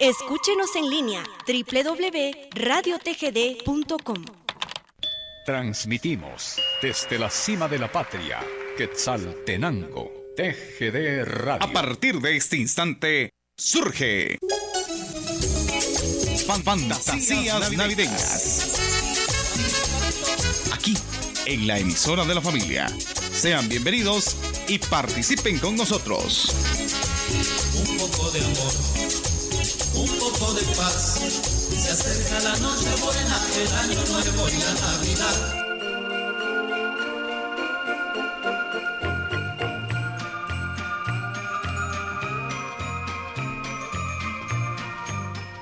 Escúchenos en línea www.radiotgd.com. Transmitimos desde la cima de la patria, Quetzaltenango, TGD Radio. A partir de este instante, surge Fan Fantasías Navideñas. Aquí, en la emisora de la familia. Sean bienvenidos y participen con nosotros. Un poco de amor,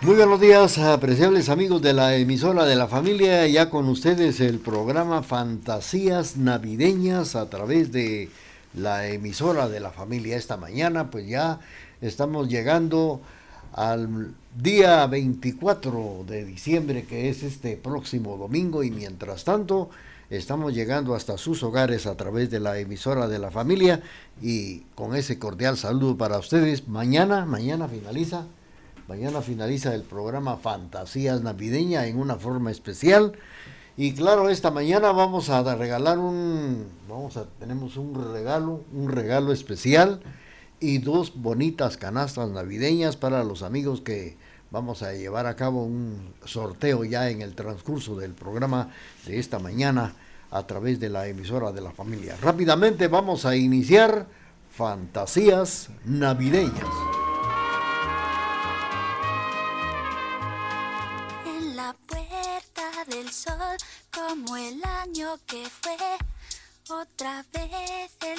Muy buenos días, apreciables amigos de la emisora de la familia. Ya con ustedes el programa Fantasías Navideñas a través de la emisora de la familia. Esta mañana, pues ya estamos llegando al día 24 de diciembre, que es este próximo domingo, y mientras tanto, estamos llegando hasta sus hogares a través de la emisora de la familia. Y con ese cordial saludo para ustedes. Mañana, mañana finaliza Mañana finaliza el programa Fantasías Navideña en una forma especial. Y claro, esta mañana vamos a regalar un, vamos a, tenemos un regalo, un regalo especial y dos bonitas canastas navideñas para los amigos que vamos a llevar a cabo un sorteo ya en el transcurso del programa de esta mañana a través de la emisora de la familia. Rápidamente vamos a iniciar Fantasías Navideñas. del sol como el año que fue. Otra vez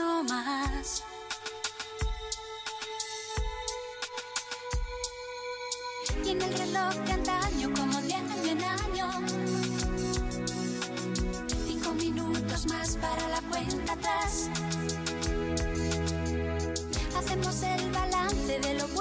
uno más. Y en el reloj de antaño, como de año en año, cinco minutos más para la cuenta atrás hacemos el balance de lo bueno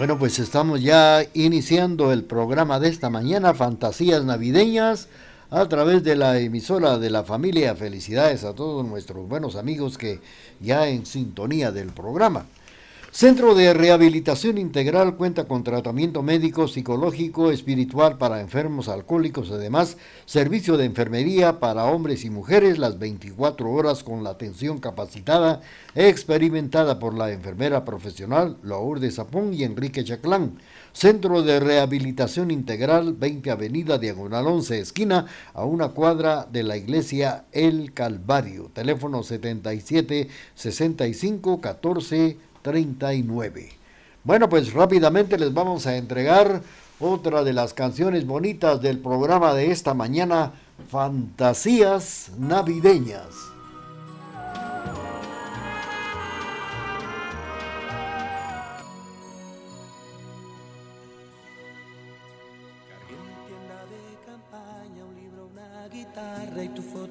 Bueno, pues estamos ya iniciando el programa de esta mañana, Fantasías Navideñas, a través de la emisora de la familia. Felicidades a todos nuestros buenos amigos que ya en sintonía del programa. Centro de Rehabilitación Integral cuenta con tratamiento médico, psicológico, espiritual para enfermos alcohólicos, además servicio de enfermería para hombres y mujeres las 24 horas con la atención capacitada experimentada por la enfermera profesional Lourdes Zapón y Enrique Chaclán. Centro de Rehabilitación Integral, 20 Avenida Diagonal 11, esquina, a una cuadra de la iglesia El Calvario. Teléfono 77 65 14 39. Bueno, pues rápidamente les vamos a entregar otra de las canciones bonitas del programa de esta mañana, Fantasías Navideñas.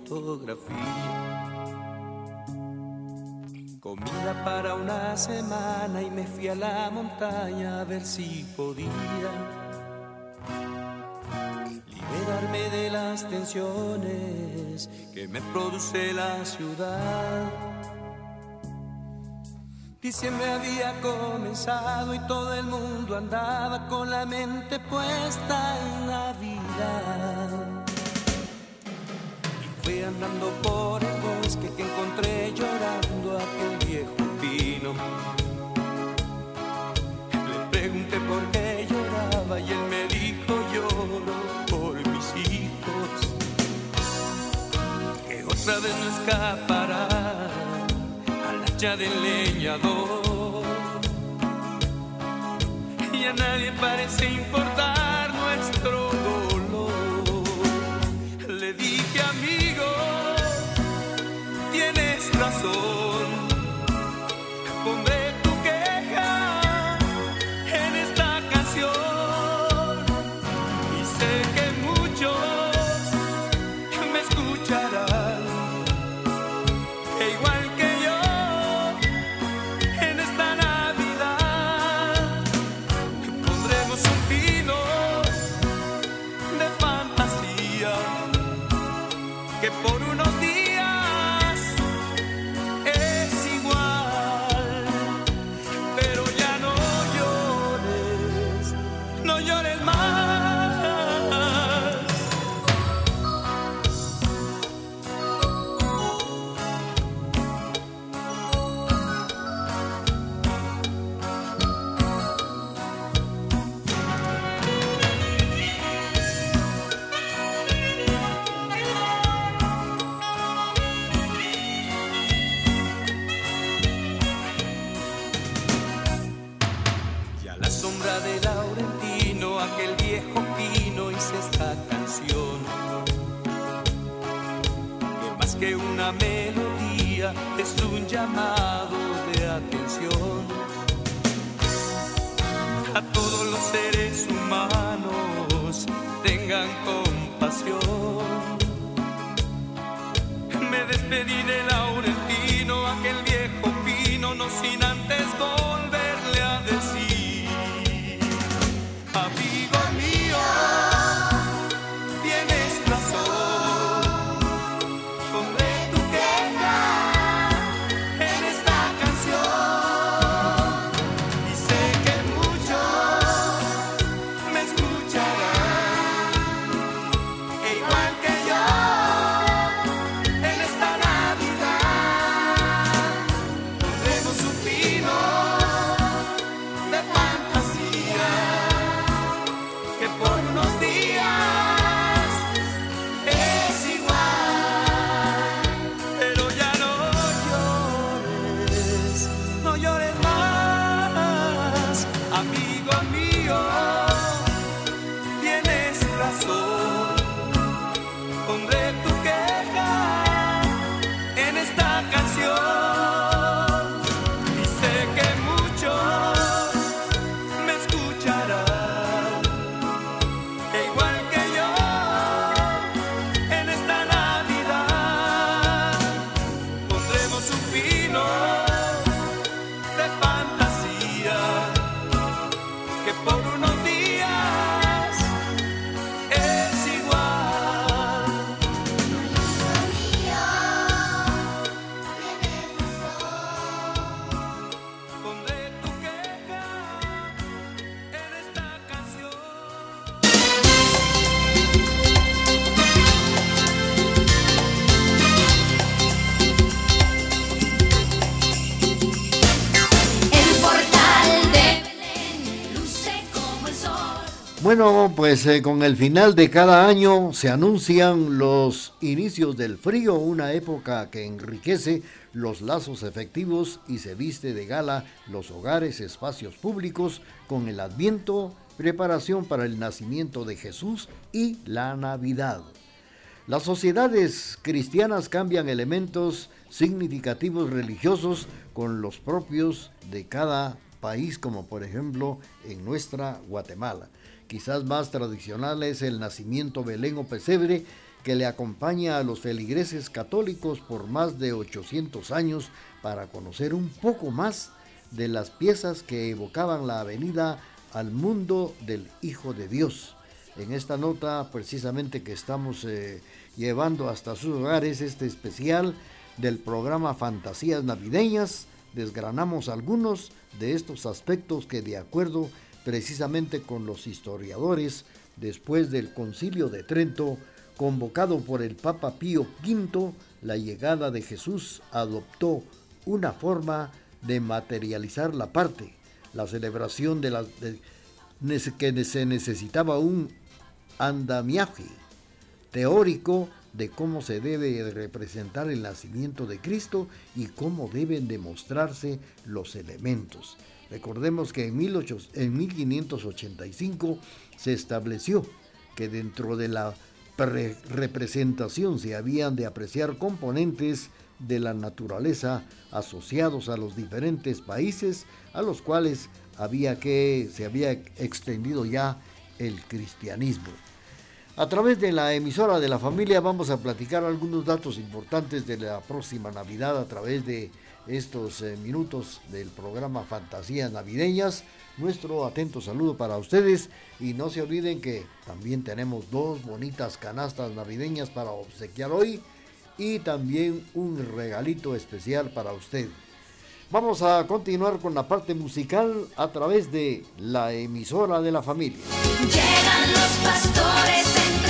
fotografía Comida para una semana y me fui a la montaña a ver si podía liberarme de las tensiones que me produce la ciudad. Diciembre había comenzado y todo el mundo andaba con la mente puesta en la vida. Y fui andando por el bosque que encontré llorando aquel viejo pino. Le pregunté por qué lloraba y él me dijo lloro por mis hijos. Que otra vez no escapará al hacha del leñador. Y a nadie parece importar nuestro soul. Bueno, pues eh, con el final de cada año se anuncian los inicios del frío, una época que enriquece los lazos efectivos y se viste de gala los hogares, espacios públicos con el adviento, preparación para el nacimiento de Jesús y la Navidad. Las sociedades cristianas cambian elementos significativos religiosos con los propios de cada país, como por ejemplo en nuestra Guatemala. Quizás más tradicional es el nacimiento Belén o pesebre que le acompaña a los feligreses católicos por más de 800 años para conocer un poco más de las piezas que evocaban la venida al mundo del Hijo de Dios. En esta nota precisamente que estamos eh, llevando hasta sus hogares este especial del programa Fantasías Navideñas, desgranamos algunos de estos aspectos que de acuerdo precisamente con los historiadores, después del concilio de Trento, convocado por el Papa Pío V, la llegada de Jesús adoptó una forma de materializar la parte, la celebración de la que se necesitaba un andamiaje teórico de cómo se debe representar el nacimiento de Cristo y cómo deben demostrarse los elementos. Recordemos que en, 18 en 1585 se estableció que dentro de la pre- representación se habían de apreciar componentes de la naturaleza asociados a los diferentes países a los cuales había que se había extendido ya el cristianismo. A través de la emisora de la familia vamos a platicar algunos datos importantes de la próxima Navidad a través de estos eh, minutos del programa Fantasías Navideñas. Nuestro atento saludo para ustedes y no se olviden que también tenemos dos bonitas canastas navideñas para obsequiar hoy y también un regalito especial para usted. Vamos a continuar con la parte musical a través de la emisora de la familia. Llegan los pastores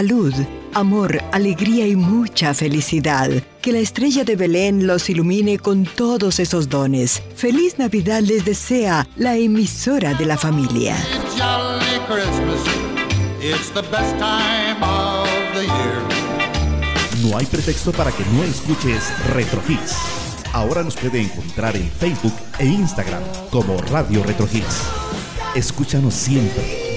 salud, amor, alegría y mucha felicidad. Que la estrella de Belén los ilumine con todos esos dones. Feliz Navidad les desea la emisora de la familia. No hay pretexto para que no escuches Retro Hits. Ahora nos puede encontrar en Facebook e Instagram como Radio Retro Hits. Escúchanos siempre,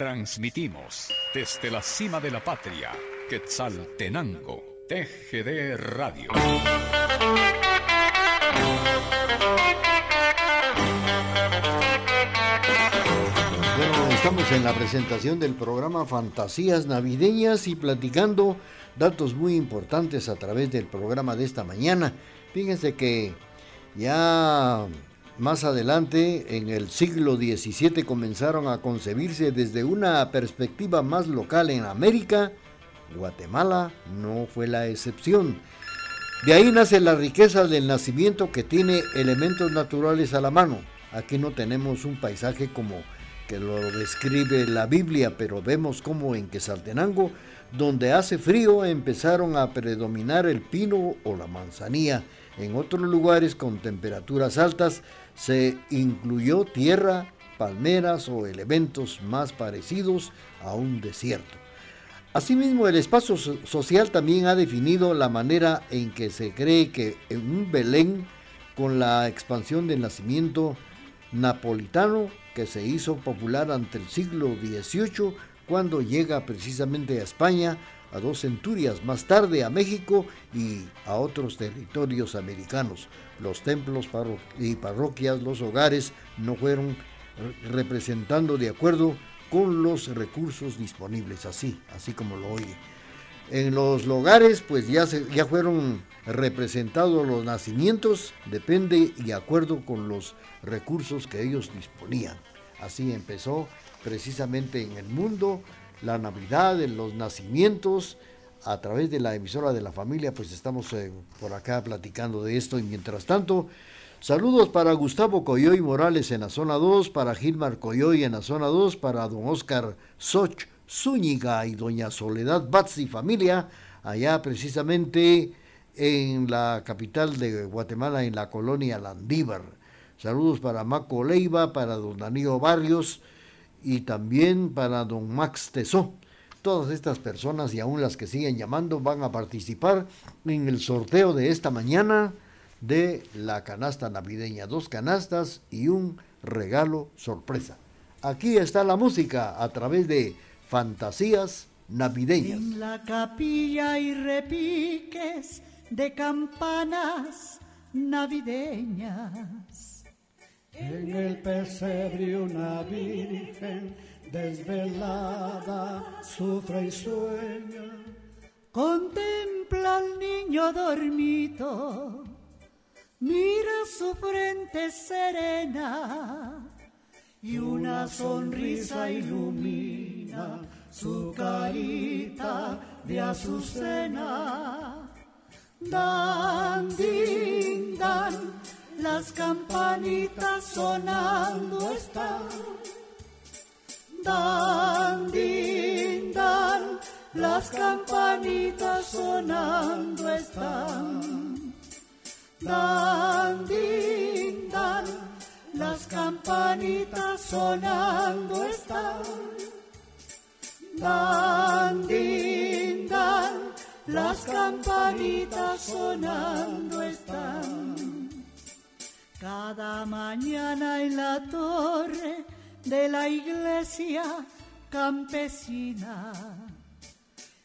Transmitimos desde la cima de la patria, Quetzaltenango, TGD Radio. Bueno, estamos en la presentación del programa Fantasías Navideñas y platicando datos muy importantes a través del programa de esta mañana. Fíjense que ya más adelante, en el siglo XVII, comenzaron a concebirse desde una perspectiva más local en América. Guatemala no fue la excepción. De ahí nace la riqueza del nacimiento que tiene elementos naturales a la mano. Aquí no tenemos un paisaje como que lo describe la Biblia, pero vemos como en Quesaltenango, donde hace frío, empezaron a predominar el pino o la manzanilla. En otros lugares con temperaturas altas se incluyó tierra, palmeras o elementos más parecidos a un desierto. Asimismo, el espacio social también ha definido la manera en que se cree que en un Belén, con la expansión del nacimiento napolitano que se hizo popular ante el siglo XVIII, cuando llega precisamente a España, a dos centurias más tarde a México y a otros territorios americanos. Los templos y parroquias, los hogares no fueron representando de acuerdo con los recursos disponibles, así, así como lo oye. En los hogares, pues ya, se, ya fueron representados los nacimientos, depende y de acuerdo con los recursos que ellos disponían. Así empezó precisamente en el mundo la Navidad, en los nacimientos, a través de la emisora de la familia, pues estamos eh, por acá platicando de esto y mientras tanto, saludos para Gustavo Coyoy Morales en la zona 2, para Gilmar Coyoy en la zona 2, para don Oscar Soch Zúñiga y doña Soledad Batz familia, allá precisamente en la capital de Guatemala, en la colonia Landívar. Saludos para Maco Leiva, para don Danilo Barrios, y también para don Max Tesó. Todas estas personas y aún las que siguen llamando van a participar en el sorteo de esta mañana de la canasta navideña. Dos canastas y un regalo sorpresa. Aquí está la música a través de Fantasías Navideñas. En la capilla y repiques de campanas navideñas en el pesebre una virgen desvelada sufre y sueña. Contempla al niño dormido, mira su frente serena y una sonrisa ilumina su carita de azucena. Dan, din, dan, las campanitas sonando están. Dan, dan, las campanitas sonando están. Dan, dan, las campanitas sonando están. Dan, dan, las campanitas sonando están. Cada mañana en la torre de la iglesia campesina.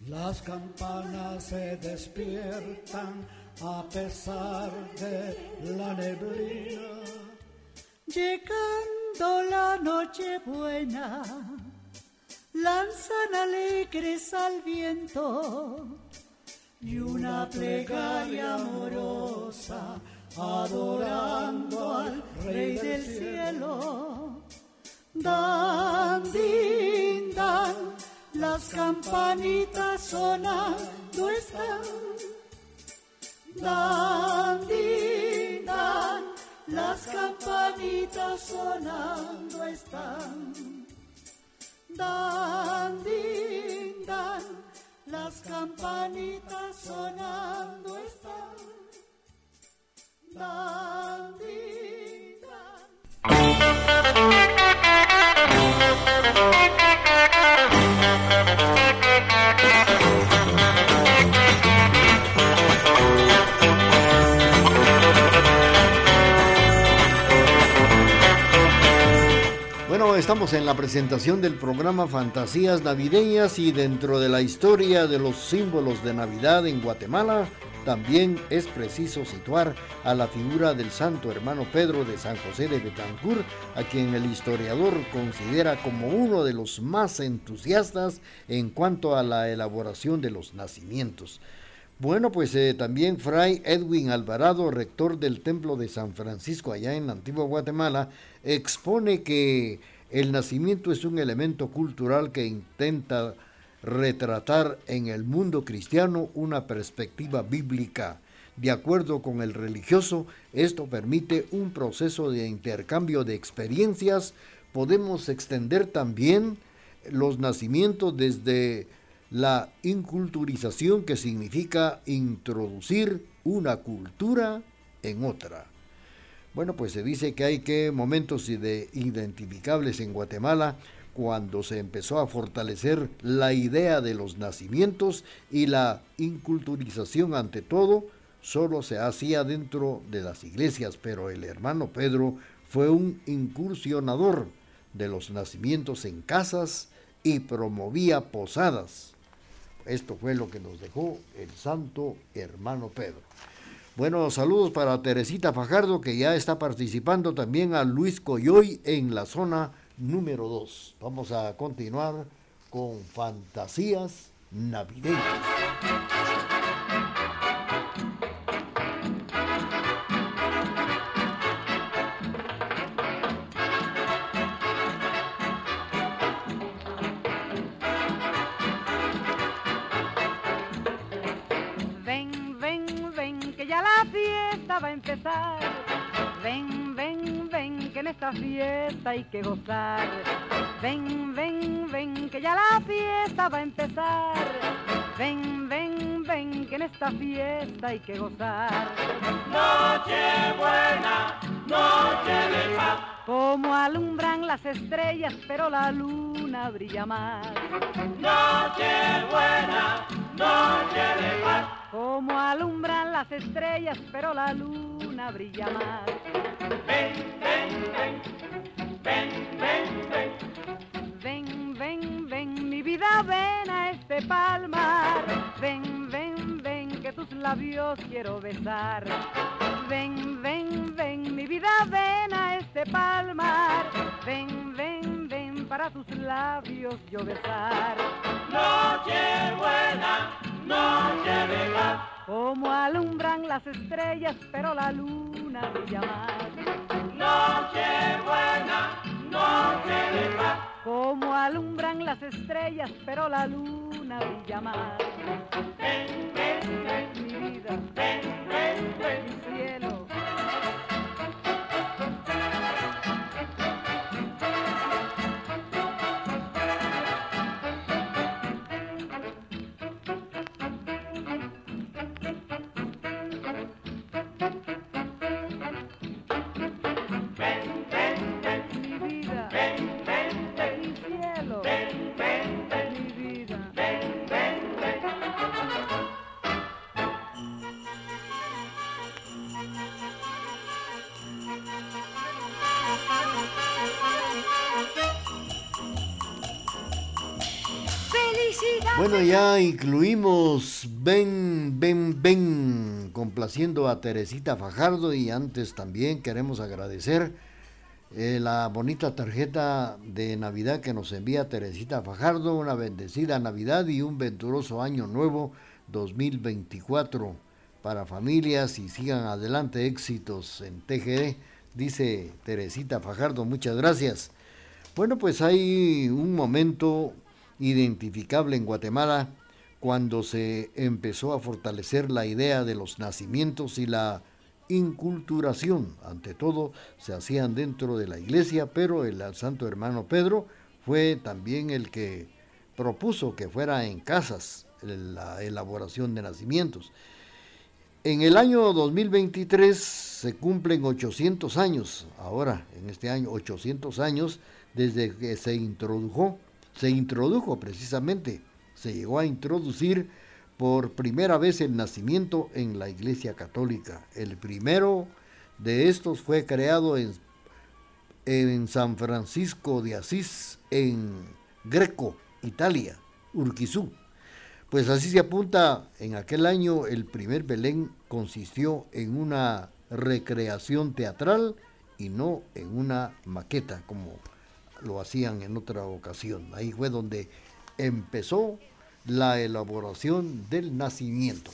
Las campanas se despiertan a pesar de la neblina. Llegando la noche buena, lanzan alegres al viento y una plegaria amorosa adorando al Rey del cielo. Dan, las campanitas sonando están. Dan, dan, las campanitas sonando están. Dan, dan, las campanitas sonando están. Dan. thank you estamos en la presentación del programa Fantasías Navideñas y dentro de la historia de los símbolos de Navidad en Guatemala, también es preciso situar a la figura del santo hermano Pedro de San José de Betancourt, a quien el historiador considera como uno de los más entusiastas en cuanto a la elaboración de los nacimientos. Bueno, pues eh, también Fray Edwin Alvarado, rector del Templo de San Francisco allá en la antigua Guatemala, expone que el nacimiento es un elemento cultural que intenta retratar en el mundo cristiano una perspectiva bíblica. De acuerdo con el religioso, esto permite un proceso de intercambio de experiencias. Podemos extender también los nacimientos desde la inculturización que significa introducir una cultura en otra. Bueno, pues se dice que hay que momentos de identificables en Guatemala cuando se empezó a fortalecer la idea de los nacimientos y la inculturización ante todo, solo se hacía dentro de las iglesias, pero el hermano Pedro fue un incursionador de los nacimientos en casas y promovía posadas. Esto fue lo que nos dejó el santo hermano Pedro. Bueno, saludos para Teresita Fajardo que ya está participando también a Luis Coyoy en la zona número 2. Vamos a continuar con fantasías navideñas. Empezar. Ven, ven, ven, que en esta fiesta hay que gozar. Ven, ven, ven, que ya la fiesta va a empezar. Ven, ven, ven, que en esta fiesta hay que gozar. Noche buena, noche de paz. Como alumbran las estrellas, pero la luna brilla más. Noche buena, noche de paz. Como alumbran las estrellas, pero la luna brilla más. Ven, ven, ven, ven, ven, ven. Ven, ven, ven, mi vida, ven a este palmar. Ven, ven, ven, que tus labios quiero besar. Ven, ven, ven, mi vida, ven a este palmar. Ven, ven, ven, para tus labios yo besar. Noche buena, noche de paz. Como alumbran las estrellas, pero la luna brilla más. Noche buena, noche de paz. Como alumbran las estrellas, pero la luna brilla más. Ven, ven, ven, Mi vida, ven, ven, ven. mi cielo. Bueno, ya incluimos Ven, ven, ven, complaciendo a Teresita Fajardo y antes también queremos agradecer eh, la bonita tarjeta de Navidad que nos envía Teresita Fajardo, una bendecida Navidad y un venturoso año nuevo 2024 para familias y sigan adelante éxitos en TGD, dice Teresita Fajardo, muchas gracias. Bueno, pues hay un momento identificable en Guatemala cuando se empezó a fortalecer la idea de los nacimientos y la inculturación. Ante todo, se hacían dentro de la iglesia, pero el santo hermano Pedro fue también el que propuso que fuera en casas la elaboración de nacimientos. En el año 2023 se cumplen 800 años, ahora en este año 800 años desde que se introdujo, se introdujo precisamente, se llegó a introducir por primera vez el nacimiento en la Iglesia Católica. El primero de estos fue creado en, en San Francisco de Asís, en Greco, Italia, Urquizú. Pues así se apunta, en aquel año el primer Belén consistió en una recreación teatral y no en una maqueta como lo hacían en otra ocasión. Ahí fue donde empezó la elaboración del nacimiento.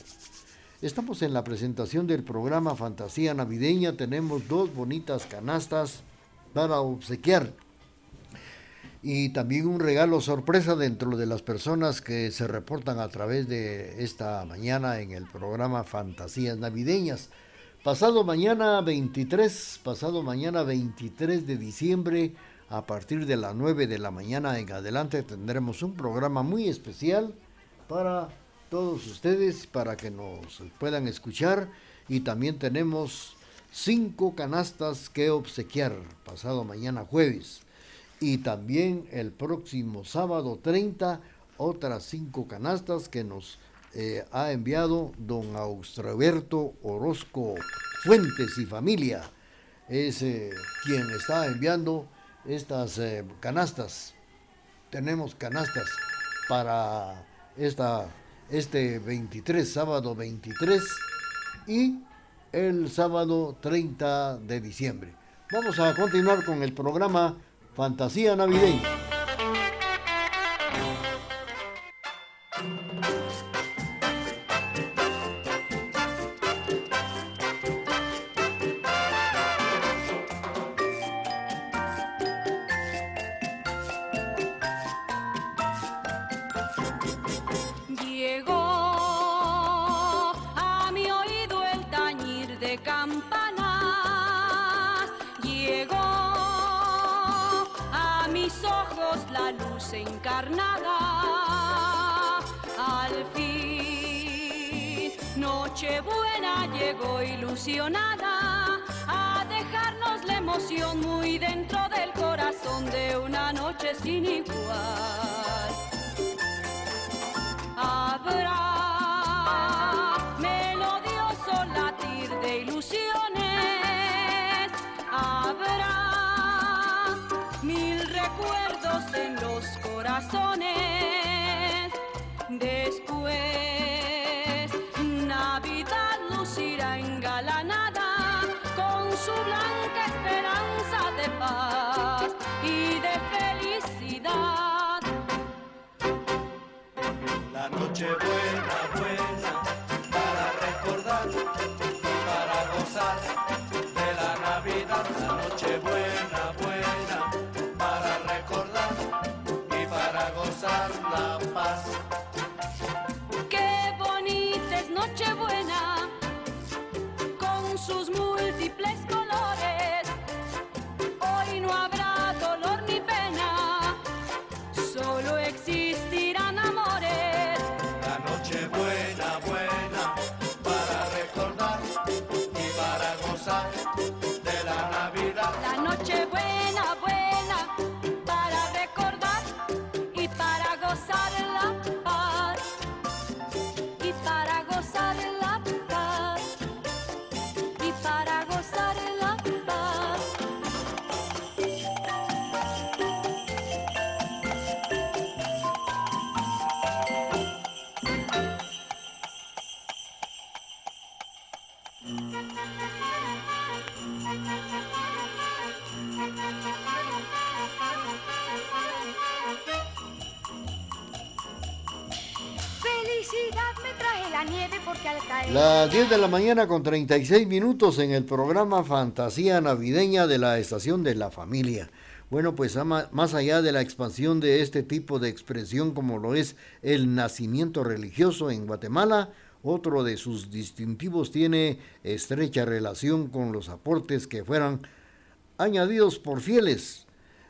Estamos en la presentación del programa Fantasía Navideña. Tenemos dos bonitas canastas para obsequiar. Y también un regalo sorpresa dentro de las personas que se reportan a través de esta mañana en el programa Fantasías Navideñas. Pasado mañana 23, pasado mañana 23 de diciembre, a partir de las 9 de la mañana en adelante tendremos un programa muy especial para todos ustedes, para que nos puedan escuchar. Y también tenemos cinco canastas que obsequiar pasado mañana jueves. Y también el próximo sábado 30, otras cinco canastas que nos eh, ha enviado don Austroberto Orozco Fuentes y familia. Es quien está enviando estas eh, canastas. Tenemos canastas para esta, este 23, sábado 23 y el sábado 30 de diciembre. Vamos a continuar con el programa Fantasía Navideña. encarnada. Al fin, Nochebuena llegó ilusionada a dejarnos la emoción muy dentro del corazón de una noche sin igual. Habrá melodioso latir de ilusiones. Habrá mil recuerdos en los corazones. Después, Navidad lucirá engalanada con su blanca esperanza de paz y de felicidad. Qué bonita es Nochebuena con sus múltiples colores. Hoy no habrá dolor ni pena, solo existirán amores. La Nochebuena buena para recordar y para gozar de la Navidad. Las 10 de la mañana con 36 minutos en el programa Fantasía Navideña de la Estación de la Familia. Bueno, pues más allá de la expansión de este tipo de expresión como lo es el nacimiento religioso en Guatemala, otro de sus distintivos tiene estrecha relación con los aportes que fueran añadidos por fieles.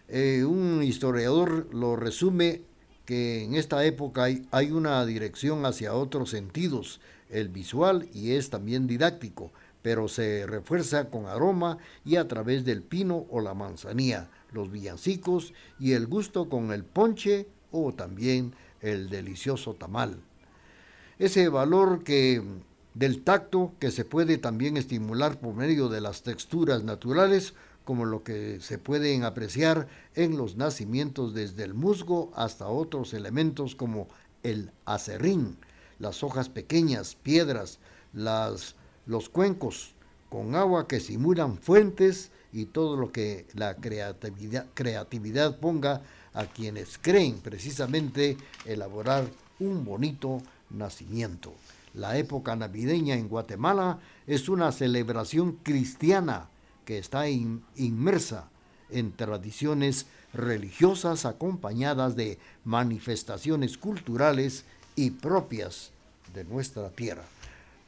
Eh, un historiador lo resume que en esta época hay una dirección hacia otros sentidos, el visual y es también didáctico, pero se refuerza con aroma y a través del pino o la manzanilla, los villancicos y el gusto con el ponche o también el delicioso tamal. Ese valor que del tacto que se puede también estimular por medio de las texturas naturales como lo que se pueden apreciar en los nacimientos desde el musgo hasta otros elementos como el acerrín, las hojas pequeñas, piedras, las, los cuencos con agua que simulan fuentes y todo lo que la creatividad, creatividad ponga a quienes creen precisamente elaborar un bonito nacimiento. La época navideña en Guatemala es una celebración cristiana que está in- inmersa en tradiciones religiosas acompañadas de manifestaciones culturales y propias de nuestra tierra.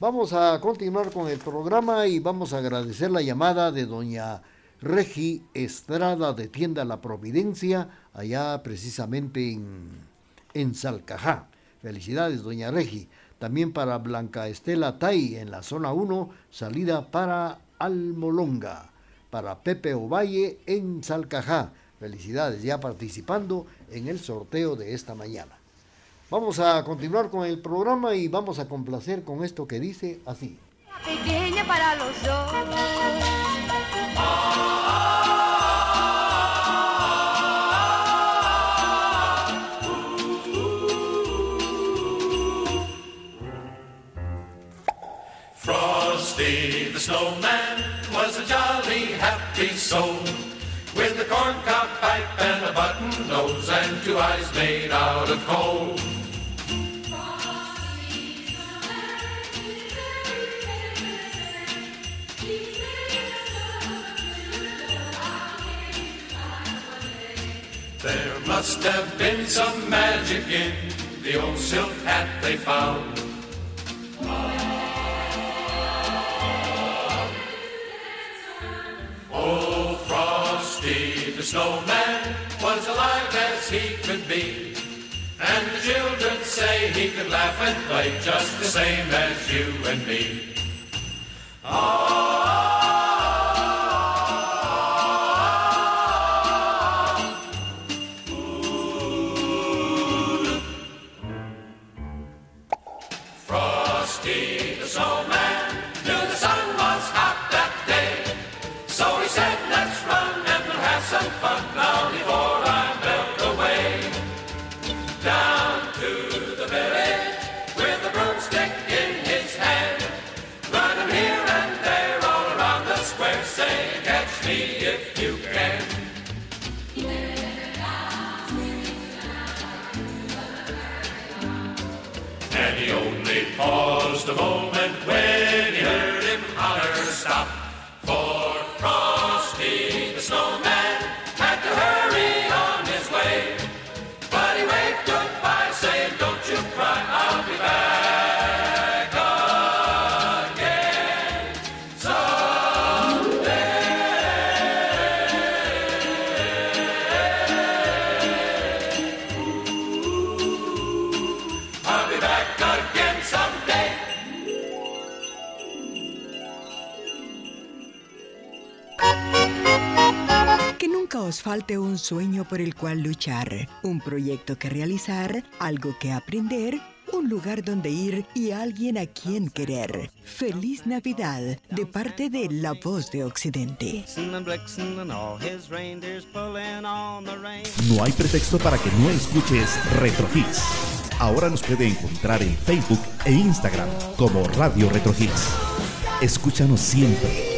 Vamos a continuar con el programa y vamos a agradecer la llamada de doña Regi Estrada de Tienda La Providencia, allá precisamente en, en Salcajá. Felicidades, doña Regi. También para Blanca Estela Tai en la zona 1, salida para Almolonga. Para Pepe Ovalle en Salcajá. Felicidades, ya participando en el sorteo de esta mañana. Vamos a continuar con el programa y vamos a complacer con esto que dice así. Pequeña para los dos. Frosty the snowman was a jolly happy soul with a corncob pipe and a button nose and two eyes made out of coal. Must have been some magic in the old silk hat they found. Oh, Frosty the snowman was alive as he could be. And the children say he could laugh and play just the same as you and me. Frosty paused a Que nunca os falte un sueño por el cual luchar, un proyecto que realizar, algo que aprender, un lugar donde ir y alguien a quien querer. Feliz Navidad de parte de La Voz de Occidente. No hay pretexto para que no escuches Retro Hits. Ahora nos puede encontrar en Facebook e Instagram como Radio Retro Hits. Escúchanos siempre,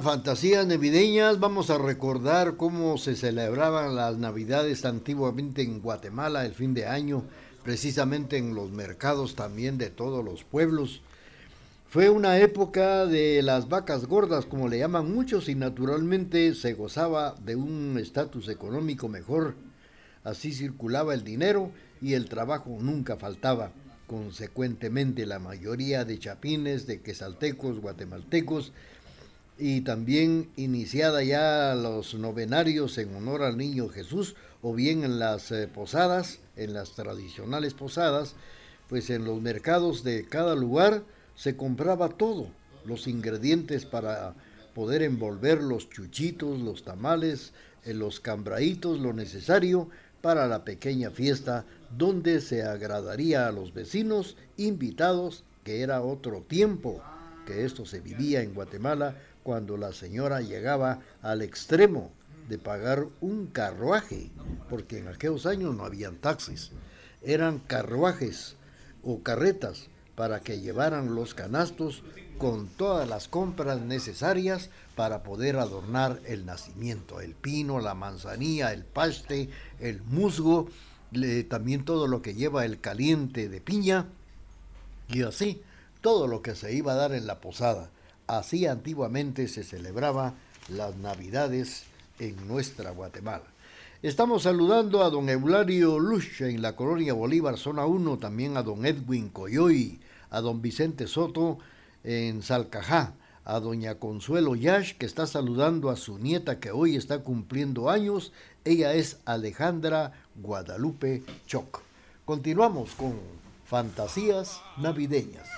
Fantasías Navideñas vamos a recordar cómo se celebraban las Navidades antiguamente en Guatemala, el fin de año, precisamente en los mercados también de todos los pueblos. Fue una época de las vacas gordas, como le llaman muchos, y naturalmente se gozaba de un estatus económico mejor. Así circulaba el dinero y el trabajo nunca faltaba. Consecuentemente, la mayoría de chapines, de quesaltecos, guatemaltecos, y también iniciada ya los novenarios en honor al niño Jesús, o bien en las eh, posadas, en las tradicionales posadas, pues en los mercados de cada lugar se compraba todo, los ingredientes para poder envolver los chuchitos, los tamales, eh, los cambraitos, lo necesario para la pequeña fiesta donde se agradaría a los vecinos invitados, que era otro tiempo que esto se vivía en Guatemala cuando la señora llegaba al extremo de pagar un carruaje, porque en aquellos años no habían taxis, eran carruajes o carretas para que llevaran los canastos con todas las compras necesarias para poder adornar el nacimiento, el pino, la manzanilla, el paste, el musgo, también todo lo que lleva el caliente de piña y así todo lo que se iba a dar en la posada. Así antiguamente se celebraba las Navidades en nuestra Guatemala. Estamos saludando a don Eulario Lucha en la colonia Bolívar, zona 1, también a don Edwin Coyoy, a don Vicente Soto en Salcajá, a doña Consuelo Yash, que está saludando a su nieta que hoy está cumpliendo años. Ella es Alejandra Guadalupe Choc. Continuamos con fantasías navideñas.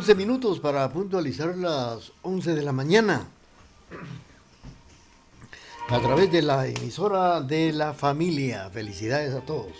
11 minutos para puntualizar las 11 de la mañana. A través de la emisora de la familia. Felicidades a todos.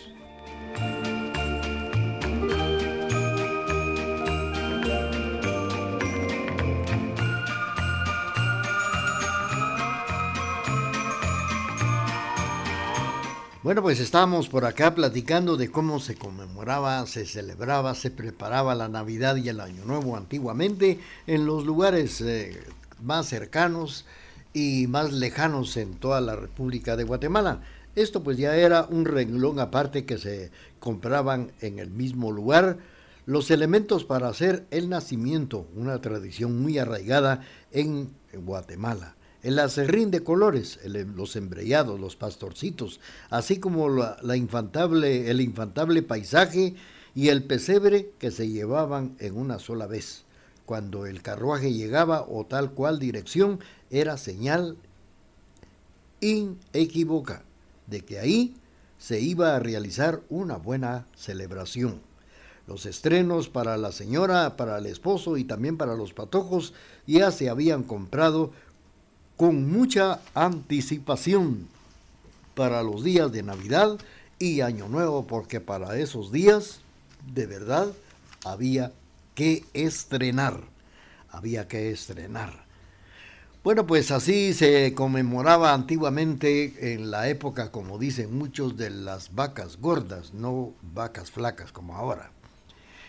Bueno, pues estamos por acá platicando de cómo se conmemoraba, se celebraba, se preparaba la Navidad y el Año Nuevo antiguamente en los lugares eh, más cercanos y más lejanos en toda la República de Guatemala. Esto pues ya era un renglón aparte que se compraban en el mismo lugar los elementos para hacer el nacimiento, una tradición muy arraigada en Guatemala el acerrín de colores, em, los embrellados, los pastorcitos, así como la, infantable, el infantable paisaje y el pesebre que se llevaban en una sola vez. Cuando el carruaje llegaba o tal cual dirección, era señal inequívoca de que ahí se iba a realizar una buena celebración. Los estrenos para la señora, para el esposo y también para los patojos ya se habían comprado con mucha anticipación para los días de Navidad y Año Nuevo, porque para esos días de verdad había que estrenar, había que estrenar. Bueno, pues así se conmemoraba antiguamente en la época, como dicen muchos, de las vacas gordas, no vacas flacas como ahora.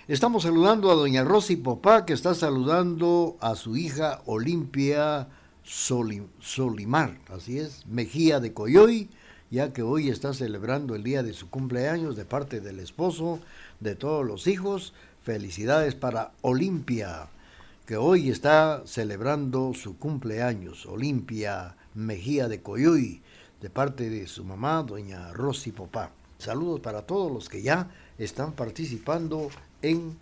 Estamos saludando a doña Rosy Popá, que está saludando a su hija Olimpia Solimar, así es, Mejía de Coyoy, ya que hoy está celebrando el día de su cumpleaños de parte del esposo, de todos los hijos. Felicidades para Olimpia, que hoy está celebrando su cumpleaños. Olimpia Mejía de Coyoy, de parte de su mamá, doña Rosy Popá. Saludos para todos los que ya están participando en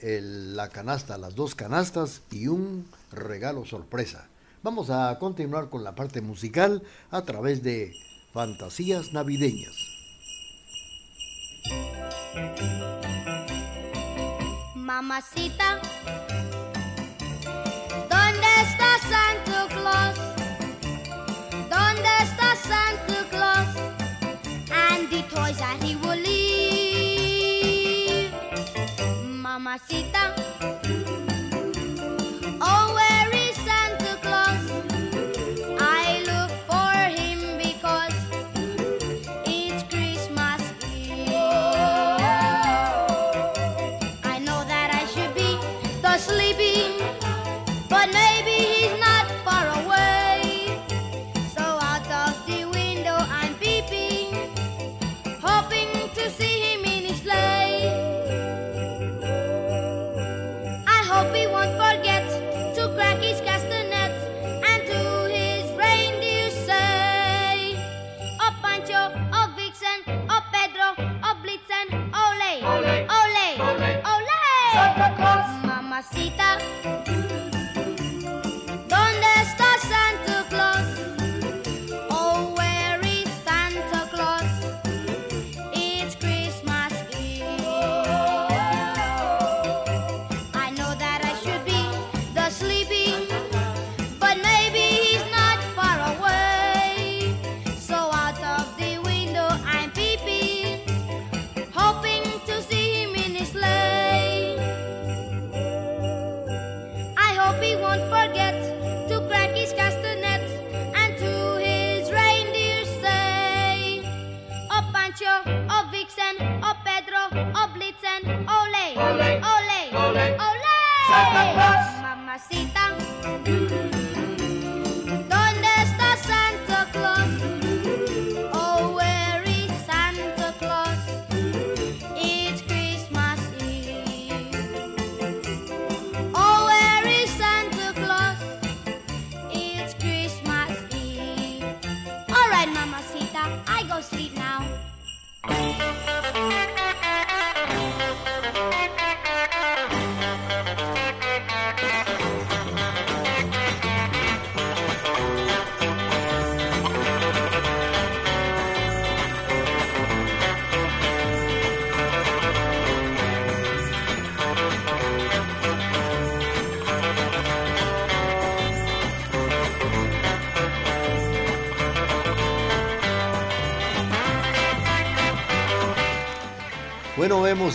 la canasta, las dos canastas y un regalo sorpresa. Vamos a continuar con la parte musical a través de Fantasías Navideñas. Mamacita, ¿dónde está Santa Claus? ¿Dónde está Santa Claus? And the toys that he will leave. Mamacita,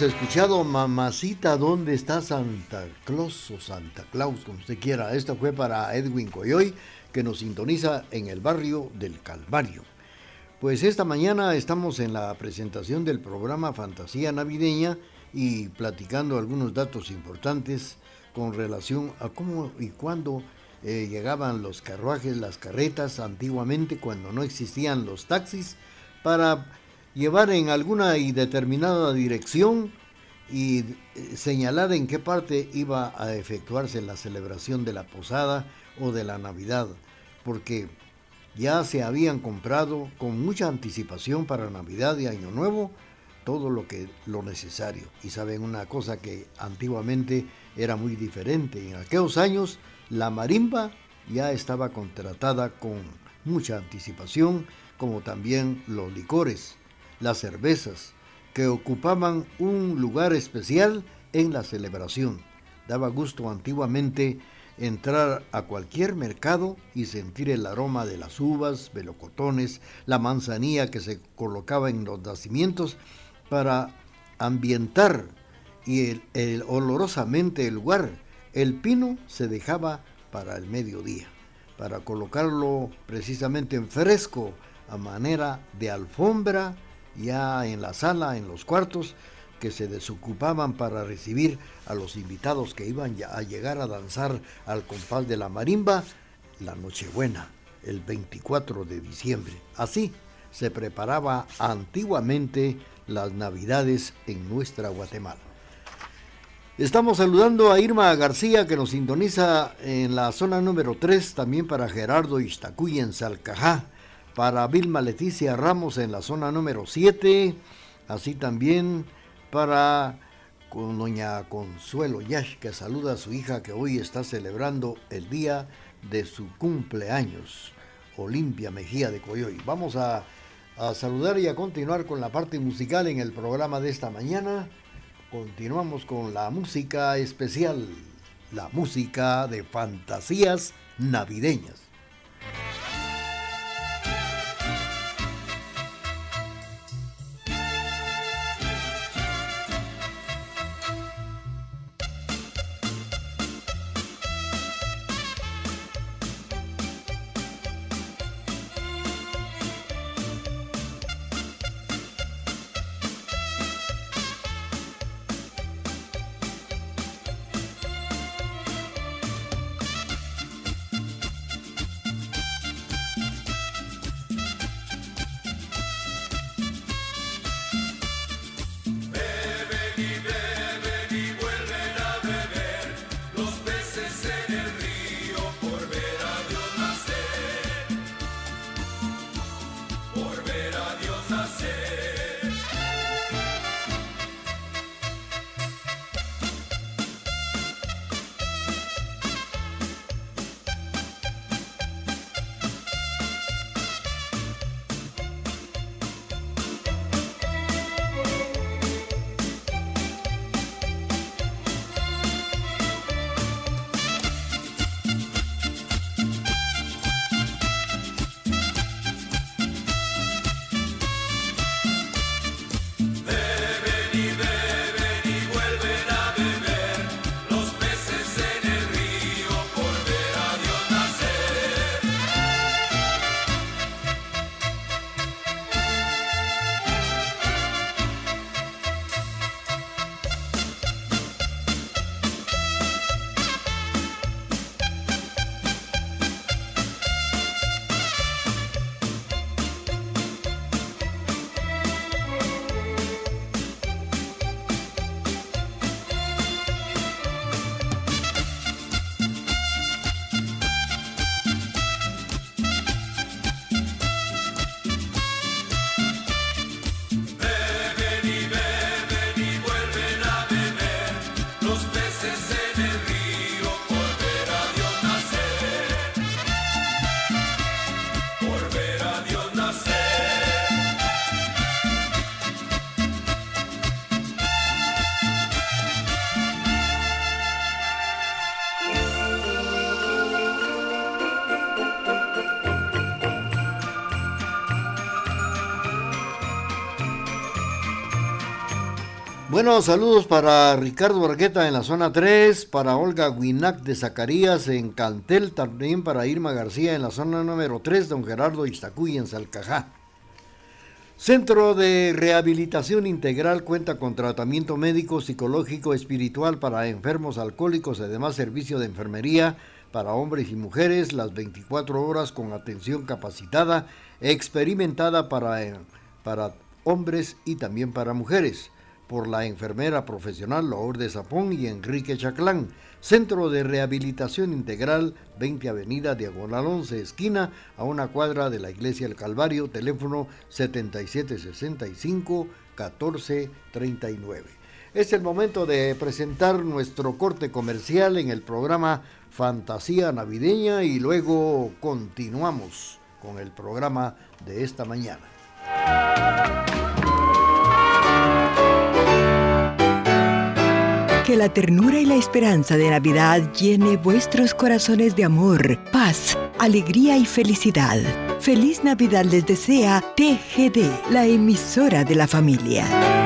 escuchado Mamacita, ¿dónde está Santa Claus o Santa Claus, como usted quiera? Esta fue para Edwin Coyoy, que nos sintoniza en el barrio del Calvario. Pues esta mañana estamos en la presentación del programa Fantasía Navideña y platicando algunos datos importantes con relación a cómo y cuándo eh, llegaban los carruajes, las carretas antiguamente cuando no existían los taxis para llevar en alguna y determinada dirección y eh, señalar en qué parte iba a efectuarse la celebración de la posada o de la Navidad, porque ya se habían comprado con mucha anticipación para Navidad y Año Nuevo todo lo que lo necesario. Y saben una cosa que antiguamente era muy diferente. En aquellos años la marimba ya estaba contratada con mucha anticipación, como también los licores las cervezas, que ocupaban un lugar especial en la celebración. Daba gusto antiguamente entrar a cualquier mercado y sentir el aroma de las uvas, melocotones, la manzanilla que se colocaba en los nacimientos para ambientar y el, olorosamente el lugar. El pino se dejaba para el mediodía, para colocarlo precisamente en fresco a manera de alfombra ya en la sala, en los cuartos, que se desocupaban para recibir a los invitados que iban a llegar a danzar al compás de la marimba la Nochebuena, el 24 de diciembre. Así se preparaba antiguamente las Navidades en nuestra Guatemala. Estamos saludando a Irma García que nos sintoniza en la zona número 3, también para Gerardo Iztacuy en Salcajá para Vilma Leticia Ramos en la zona número 7, así también para con doña Consuelo Yash, que saluda a su hija que hoy está celebrando el día de su cumpleaños, Olimpia Mejía de Coyoy. Vamos a, a saludar y a continuar con la parte musical en el programa de esta mañana. Continuamos con la música especial, la música de fantasías navideñas. Bueno, saludos para Ricardo Bargueta en la zona 3, para Olga Guinac de Zacarías en Cantel, también para Irma García en la zona número 3, don Gerardo Iztacuy en Salcajá. Centro de Rehabilitación Integral cuenta con tratamiento médico, psicológico, espiritual para enfermos alcohólicos, además servicio de enfermería para hombres y mujeres las 24 horas con atención capacitada, experimentada para, para hombres y también para mujeres por la enfermera profesional Lourdes Zapón y Enrique Chaclán. Centro de Rehabilitación Integral, 20 Avenida Diagonal 11, esquina, a una cuadra de la Iglesia del Calvario, teléfono 7765-1439. Es el momento de presentar nuestro corte comercial en el programa Fantasía Navideña y luego continuamos con el programa de esta mañana. Que la ternura y la esperanza de Navidad llene vuestros corazones de amor, paz, alegría y felicidad. Feliz Navidad les desea TGD, la emisora de la familia.